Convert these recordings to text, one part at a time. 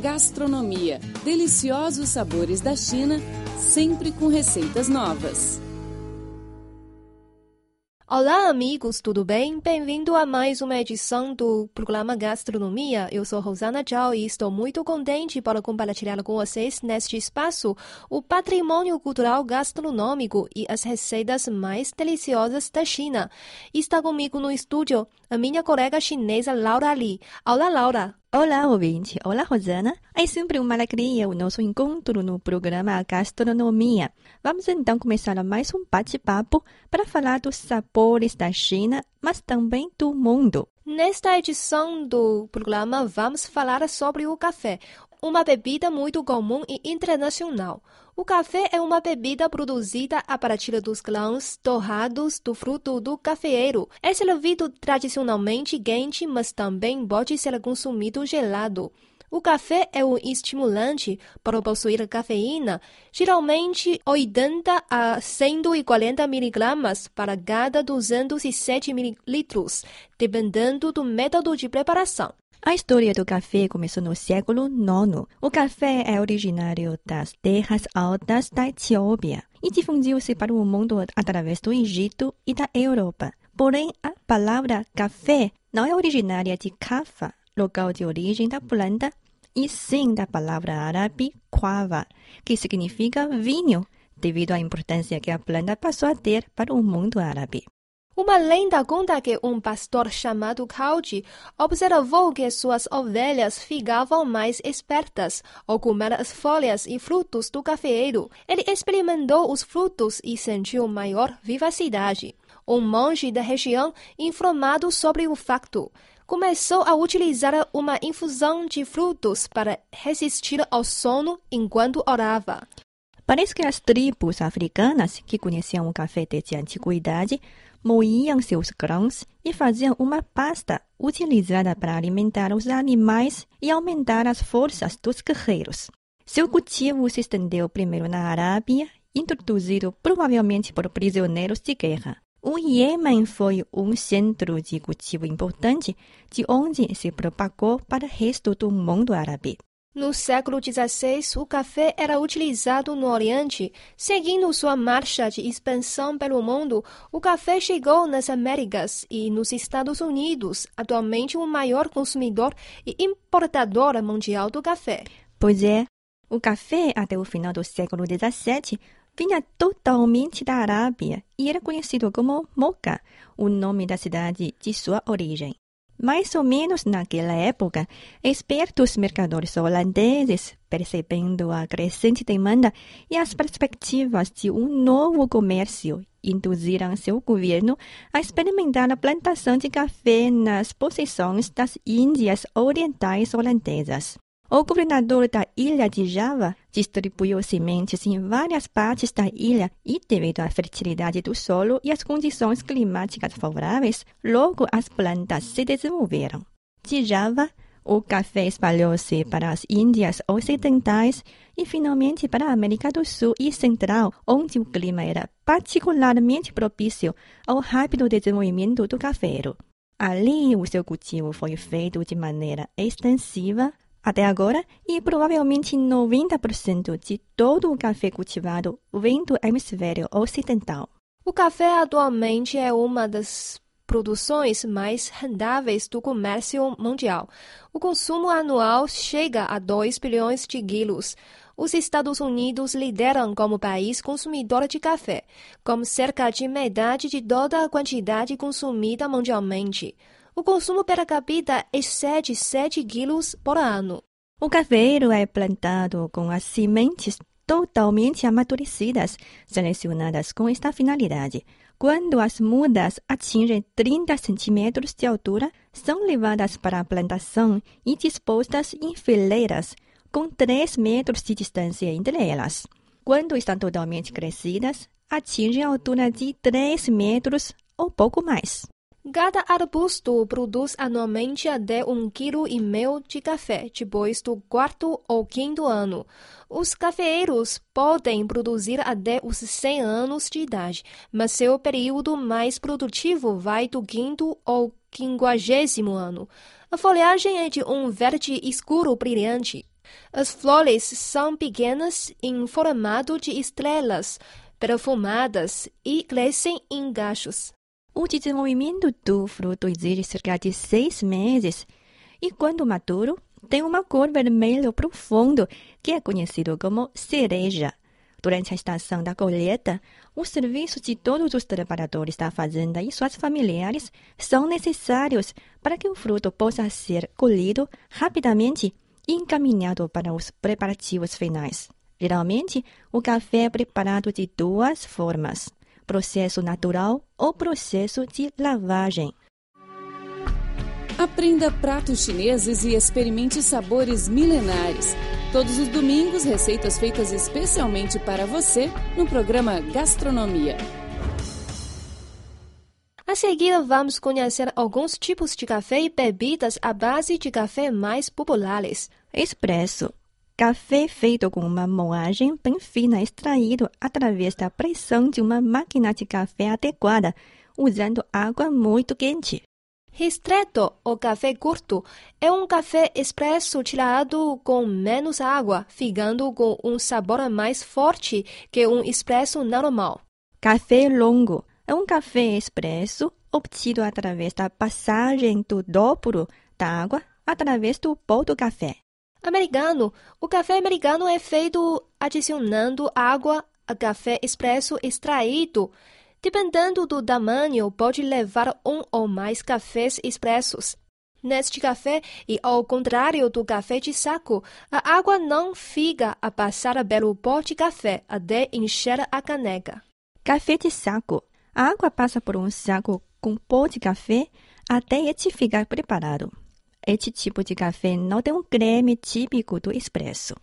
Gastronomia. Deliciosos sabores da China, sempre com receitas novas. Olá, amigos, tudo bem? Bem-vindo a mais uma edição do programa Gastronomia. Eu sou Rosana Zhao e estou muito contente para compartilhar com vocês neste espaço o patrimônio cultural gastronômico e as receitas mais deliciosas da China. Está comigo no estúdio a minha colega chinesa Laura Li. Olá, Laura. Olá, ouvinte. Olá, Rosana. É sempre uma alegria o nosso encontro no programa Gastronomia. Vamos então começar mais um bate-papo para falar dos sabores da China, mas também do mundo. Nesta edição do programa, vamos falar sobre o café, uma bebida muito comum e internacional. O café é uma bebida produzida a partir dos grãos torrados do fruto do cafeeiro. É servido tradicionalmente quente, mas também pode ser consumido gelado. O café é um estimulante por possuir cafeína, geralmente 80 a 140 miligramas para cada 207 mililitros, dependendo do método de preparação. A história do café começou no século IX. O café é originário das terras altas da Etiópia e difundiu-se para o mundo através do Egito e da Europa. Porém, a palavra café não é originária de Cafa, local de origem da planta, e sim da palavra árabe quava, que significa vinho, devido à importância que a planta passou a ter para o mundo árabe. Uma lenda conta que um pastor chamado Kauji observou que suas ovelhas ficavam mais espertas ao comer as folhas e frutos do cafeeiro. Ele experimentou os frutos e sentiu maior vivacidade. Um monge da região, informado sobre o facto, começou a utilizar uma infusão de frutos para resistir ao sono enquanto orava. Parece que as tribos africanas que conheciam o café desde a antiguidade moíam seus grãos e faziam uma pasta utilizada para alimentar os animais e aumentar as forças dos guerreiros. Seu cultivo se estendeu primeiro na Arábia, introduzido provavelmente por prisioneiros de guerra. O Iêmen foi um centro de cultivo importante, de onde se propagou para o resto do mundo árabe. No século XVI, o café era utilizado no Oriente. Seguindo sua marcha de expansão pelo mundo, o café chegou nas Américas e nos Estados Unidos, atualmente o maior consumidor e importador mundial do café. Pois é, o café até o final do século XVII vinha totalmente da Arábia e era conhecido como Mocha, o nome da cidade de sua origem. Mais ou menos naquela época, espertos mercadores holandeses, percebendo a crescente demanda e as perspectivas de um novo comércio, induziram seu governo a experimentar a plantação de café nas possessões das Índias Orientais holandesas. O governador da ilha de Java distribuiu sementes em várias partes da ilha e, devido à fertilidade do solo e às condições climáticas favoráveis, logo as plantas se desenvolveram. De Java, o café espalhou-se para as Índias Ocidentais e finalmente para a América do Sul e Central, onde o clima era particularmente propício ao rápido desenvolvimento do cafeiro. Ali, o seu cultivo foi feito de maneira extensiva, até agora, e provavelmente 90% de todo o café cultivado vem do hemisfério ocidental. O café atualmente é uma das produções mais rendáveis do comércio mundial. O consumo anual chega a 2 bilhões de quilos. Os Estados Unidos lideram como país consumidor de café, com cerca de metade de toda a quantidade consumida mundialmente o consumo per capita excede 7 quilos por ano. O cafeiro é plantado com as sementes totalmente amadurecidas, selecionadas com esta finalidade. Quando as mudas atingem 30 centímetros de altura, são levadas para a plantação e dispostas em fileiras, com 3 metros de distância entre elas. Quando estão totalmente crescidas, atingem a altura de 3 metros ou pouco mais. Cada arbusto produz anualmente até um quilo e meio de café depois do quarto ou quinto ano. Os cafeeiros podem produzir até os 100 anos de idade, mas seu período mais produtivo vai do quinto ou quinquagésimo ano. A folhagem é de um verde escuro brilhante. As flores são pequenas em formato de estrelas, perfumadas e crescem em gachos. O desenvolvimento do fruto exige cerca de seis meses e, quando maduro, tem uma cor vermelho profundo que é conhecido como cereja. Durante a estação da colheita, os serviços de todos os trabalhadores da fazenda e suas familiares são necessários para que o fruto possa ser colhido rapidamente e encaminhado para os preparativos finais. Geralmente, o café é preparado de duas formas: processo natural ou processo de lavagem. Aprenda pratos chineses e experimente sabores milenares. Todos os domingos, receitas feitas especialmente para você no programa Gastronomia. A seguir, vamos conhecer alguns tipos de café e bebidas à base de café mais populares. Expresso. Café feito com uma moagem bem fina extraído através da pressão de uma máquina de café adequada, usando água muito quente. Ristretto ou café curto é um café expresso tirado com menos água, ficando com um sabor mais forte que um expresso normal. Café longo é um café expresso obtido através da passagem do dobro da água através do pó do café. Americano. O café americano é feito adicionando água a café expresso extraído. Dependendo do tamanho, pode levar um ou mais cafés expressos. Neste café, e ao contrário do café de saco, a água não fica a passar pelo pó de café até encher a caneca. Café de saco. A água passa por um saco com pó de café até este ficar preparado. Este tipo de café não tem um creme típico do expresso.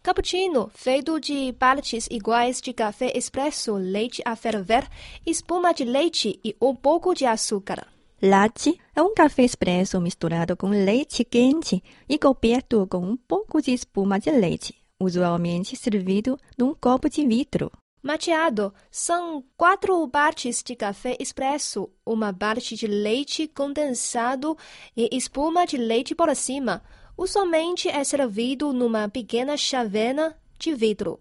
Cappuccino, feito de partes iguais de café expresso, leite a ferver, espuma de leite e um pouco de açúcar. Latte é um café expresso misturado com leite quente e coberto com um pouco de espuma de leite, usualmente servido num copo de vidro. Macchiato são quatro partes de café expresso, uma parte de leite condensado e espuma de leite por cima. Usualmente é servido numa pequena chavena de vidro.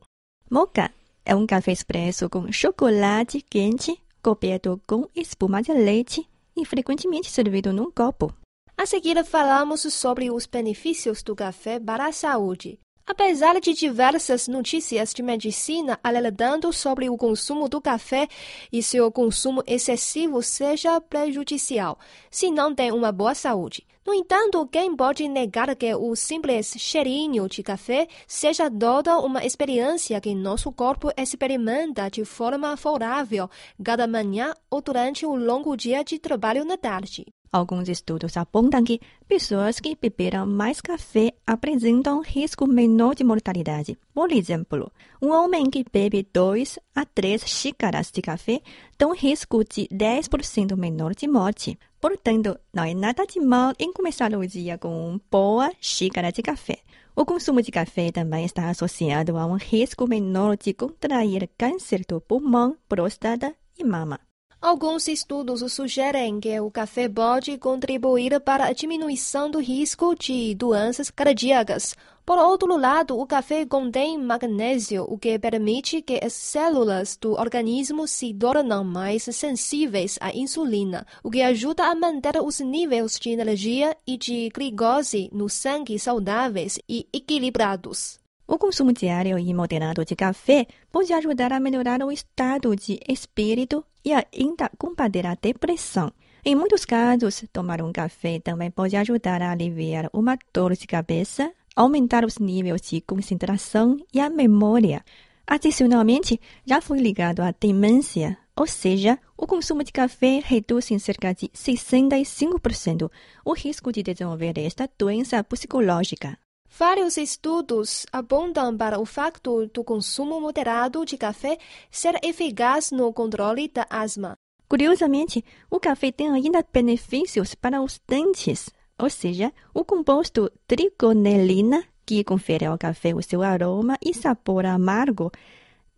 Mocha é um café expresso com chocolate quente coberto com espuma de leite e frequentemente servido num copo. A seguir falamos sobre os benefícios do café para a saúde. Apesar de diversas notícias de medicina alertando sobre o consumo do café e seu consumo excessivo seja prejudicial, se não tem uma boa saúde. No entanto, quem pode negar que o simples cheirinho de café seja toda uma experiência que nosso corpo experimenta de forma favorável cada manhã ou durante um longo dia de trabalho na tarde? Alguns estudos apontam que pessoas que beberam mais café apresentam risco menor de mortalidade. Por exemplo, um homem que bebe 2 a 3 xícaras de café tem um risco de 10% menor de morte. Portanto, não é nada de mal em começar o dia com uma boa xícara de café. O consumo de café também está associado a um risco menor de contrair câncer do pulmão, próstata e mama. Alguns estudos sugerem que o café pode contribuir para a diminuição do risco de doenças cardíacas. Por outro lado, o café contém magnésio, o que permite que as células do organismo se tornem mais sensíveis à insulina, o que ajuda a manter os níveis de energia e de glicose no sangue saudáveis e equilibrados. O consumo diário e moderado de café pode ajudar a melhorar o estado de espírito e ainda combater a depressão. Em muitos casos, tomar um café também pode ajudar a aliviar uma dor de cabeça, aumentar os níveis de concentração e a memória. Adicionalmente, já foi ligado à demência, ou seja, o consumo de café reduz em cerca de 65% o risco de desenvolver esta doença psicológica. Vários estudos apontam para o facto do consumo moderado de café ser eficaz no controle da asma. Curiosamente, o café tem ainda benefícios para os dentes, ou seja, o composto trigonelina, que confere ao café o seu aroma e sabor amargo,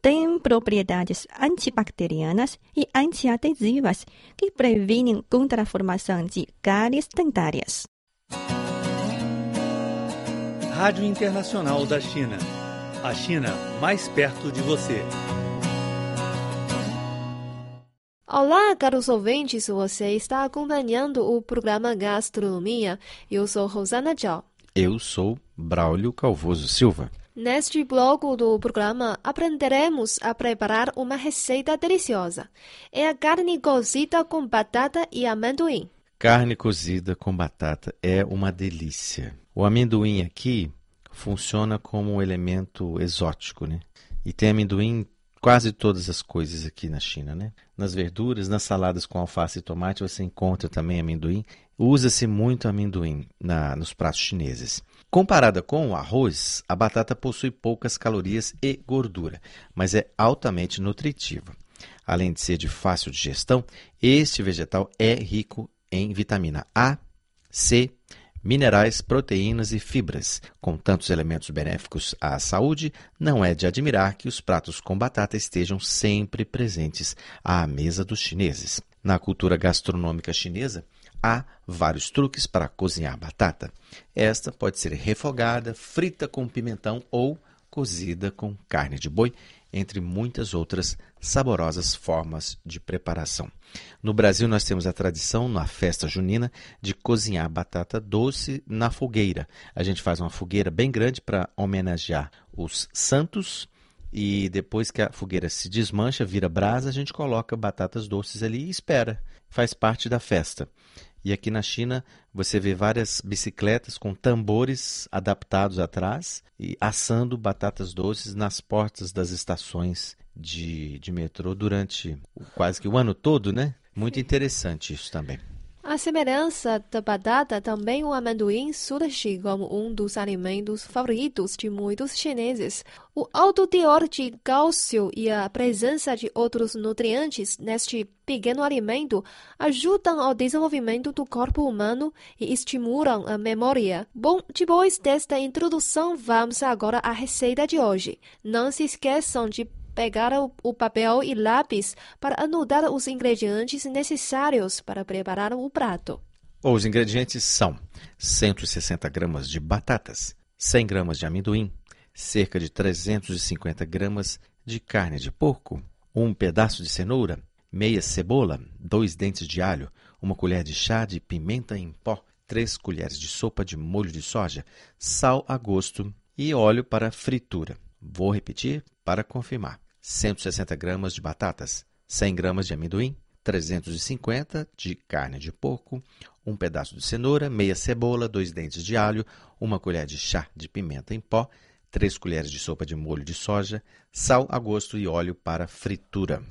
tem propriedades antibacterianas e antiadesivas que previnem contra a formação de cáries dentárias. Rádio Internacional da China. A China mais perto de você. Olá, caros ouvintes, você está acompanhando o programa Gastronomia. Eu sou Rosana Zhao. Eu sou Braulio Calvoso Silva. Neste bloco do programa, aprenderemos a preparar uma receita deliciosa. É a carne cozida com batata e amendoim. Carne cozida com batata é uma delícia. O amendoim aqui funciona como um elemento exótico, né? E tem amendoim quase todas as coisas aqui na China, né? Nas verduras, nas saladas com alface e tomate você encontra também amendoim. Usa-se muito amendoim na, nos pratos chineses. Comparada com o arroz, a batata possui poucas calorias e gordura, mas é altamente nutritiva. Além de ser de fácil digestão, este vegetal é rico em vitamina A, C, minerais, proteínas e fibras. Com tantos elementos benéficos à saúde, não é de admirar que os pratos com batata estejam sempre presentes à mesa dos chineses. Na cultura gastronômica chinesa, há vários truques para cozinhar batata. Esta pode ser refogada, frita com pimentão ou cozida com carne de boi entre muitas outras saborosas formas de preparação. No Brasil, nós temos a tradição, na festa junina, de cozinhar batata doce na fogueira. A gente faz uma fogueira bem grande para homenagear os santos e depois que a fogueira se desmancha, vira brasa, a gente coloca batatas doces ali e espera. Faz parte da festa. E aqui na China você vê várias bicicletas com tambores adaptados atrás e assando batatas doces nas portas das estações de, de metrô durante quase que o ano todo, né? Muito interessante isso também. A semelhança da batata, também o amendoim surge como um dos alimentos favoritos de muitos chineses. O alto teor de cálcio e a presença de outros nutrientes neste pequeno alimento ajudam ao desenvolvimento do corpo humano e estimulam a memória. Bom, depois desta introdução, vamos agora à receita de hoje. Não se esqueçam de pegar o papel e lápis para anotar os ingredientes necessários para preparar o prato. Os ingredientes são 160 gramas de batatas, 100 gramas de amendoim, cerca de 350 gramas de carne de porco, um pedaço de cenoura, meia cebola, dois dentes de alho, uma colher de chá de pimenta em pó, três colheres de sopa de molho de soja, sal a gosto e óleo para fritura. Vou repetir para confirmar: 160 gramas de batatas, 100 gramas de amendoim, 350 de carne de porco, um pedaço de cenoura, meia cebola, dois dentes de alho, uma colher de chá de pimenta em pó, três colheres de sopa de molho de soja, sal a gosto e óleo para fritura.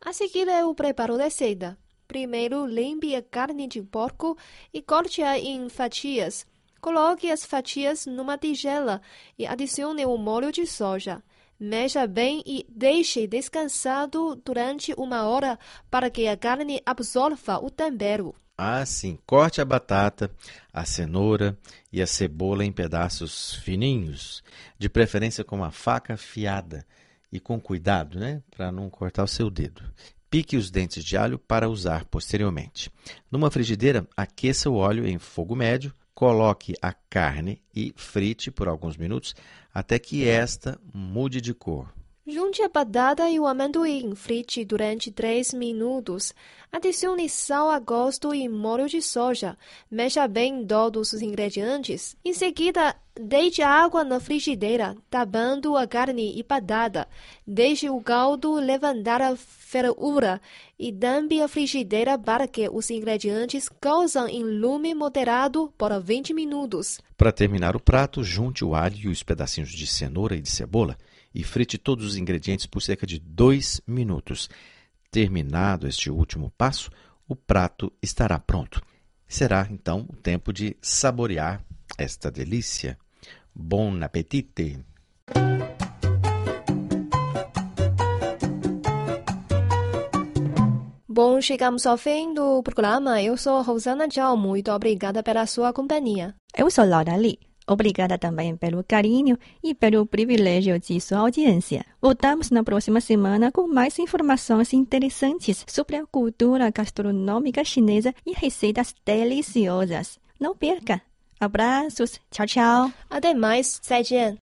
A seguir é o preparo da receita. Primeiro, limpe a carne de porco e corte-a em fatias. Coloque as fatias numa tigela e adicione o molho de soja. Mexa bem e deixe descansado durante uma hora para que a carne absorva o tempero. Ah, sim. Corte a batata, a cenoura e a cebola em pedaços fininhos, de preferência com uma faca afiada e com cuidado, né, para não cortar o seu dedo. Pique os dentes de alho para usar posteriormente. Numa frigideira, aqueça o óleo em fogo médio Coloque a carne e frite por alguns minutos até que esta mude de cor. Junte a batata e o amendoim, frite durante 3 minutos. Adicione sal a gosto e molho de soja. Mexa bem todos os ingredientes. Em seguida, deite água na frigideira, tabando a carne e batata. Deixe o caldo levantar a fervura e tampe a frigideira para que os ingredientes cozam em lume moderado por 20 minutos. Para terminar o prato, junte o alho e os pedacinhos de cenoura e de cebola e frite todos os ingredientes por cerca de 2 minutos. Terminado este último passo, o prato estará pronto. Será então o tempo de saborear esta delícia. Bon appétit! Bom, chegamos ao fim do programa. Eu sou Rosana Zhao. Muito obrigada pela sua companhia. Eu sou Laura Lee. Obrigada também pelo carinho e pelo privilégio de sua audiência. Voltamos na próxima semana com mais informações interessantes sobre a cultura gastronômica chinesa e receitas deliciosas. Não perca! Abraços. Tchau, tchau. Até mais. 再见。